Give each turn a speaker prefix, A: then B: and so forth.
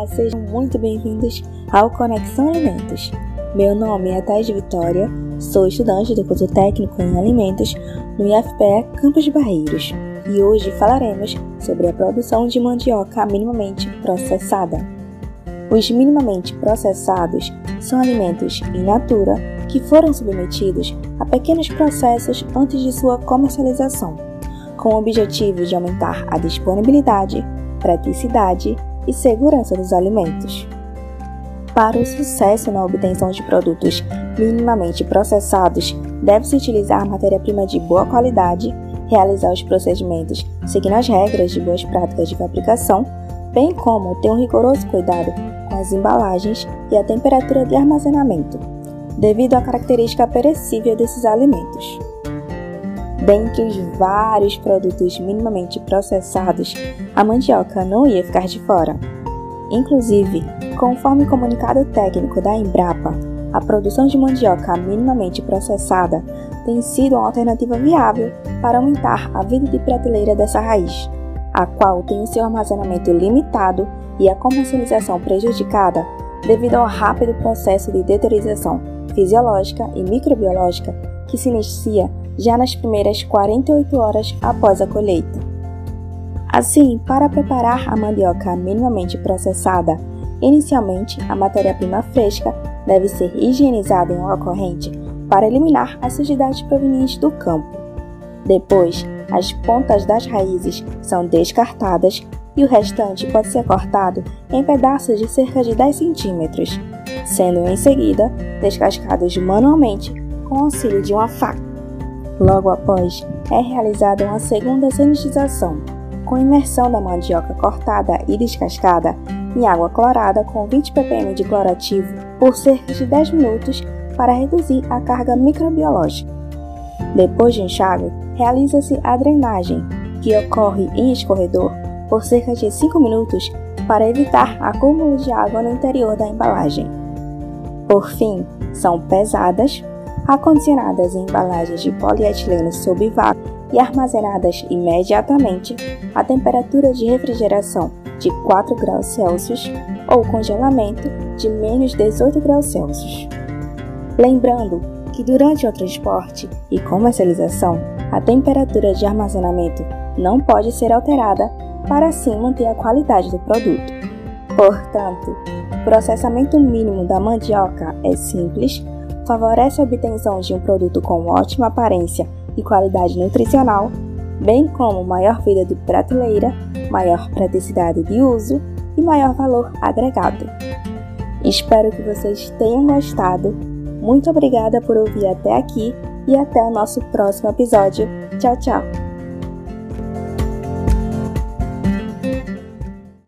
A: Olá, sejam muito bem-vindos ao Conexão Alimentos. Meu nome é Thais Vitória, sou estudante do curso técnico em alimentos no IFPE Campos Barreiros e hoje falaremos sobre a produção de mandioca minimamente processada. Os minimamente processados são alimentos in natura que foram submetidos a pequenos processos antes de sua comercialização, com o objetivo de aumentar a disponibilidade, praticidade e segurança dos alimentos. Para o sucesso na obtenção de produtos minimamente processados, deve-se utilizar matéria-prima de boa qualidade, realizar os procedimentos seguindo as regras de boas práticas de fabricação, bem como ter um rigoroso cuidado com as embalagens e a temperatura de armazenamento, devido à característica perecível desses alimentos. Dentre os vários produtos minimamente processados, a mandioca não ia ficar de fora. Inclusive, conforme comunicado técnico da Embrapa, a produção de mandioca minimamente processada tem sido uma alternativa viável para aumentar a vida de prateleira dessa raiz, a qual tem o seu armazenamento limitado e a comercialização prejudicada devido ao rápido processo de deteriorização fisiológica e microbiológica que se inicia já nas primeiras 48 horas após a colheita. Assim, para preparar a mandioca minimamente processada, inicialmente a matéria-prima fresca deve ser higienizada em água corrente para eliminar as sujidades provenientes do campo. Depois, as pontas das raízes são descartadas e o restante pode ser cortado em pedaços de cerca de 10 centímetros, sendo em seguida descascados manualmente com auxílio de uma faca. Logo após, é realizada uma segunda sanitização, com imersão da mandioca cortada e descascada em água clorada com 20 ppm de clorativo por cerca de 10 minutos para reduzir a carga microbiológica. Depois de enxágue, realiza-se a drenagem, que ocorre em escorredor por cerca de 5 minutos para evitar acúmulo de água no interior da embalagem. Por fim, são pesadas, acondicionadas em embalagens de polietileno sob vácuo e armazenadas imediatamente a temperatura de refrigeração de 4 graus Celsius ou congelamento de menos 18 graus Celsius. Lembrando que durante o transporte e comercialização, a temperatura de armazenamento não pode ser alterada para assim manter a qualidade do produto. Portanto, o processamento mínimo da mandioca é simples, favorece a obtenção de um produto com ótima aparência e qualidade nutricional, bem como maior vida de prateleira, maior praticidade de uso e maior valor agregado. Espero que vocês tenham gostado. Muito obrigada por ouvir até aqui e até o nosso próximo episódio. Tchau, tchau!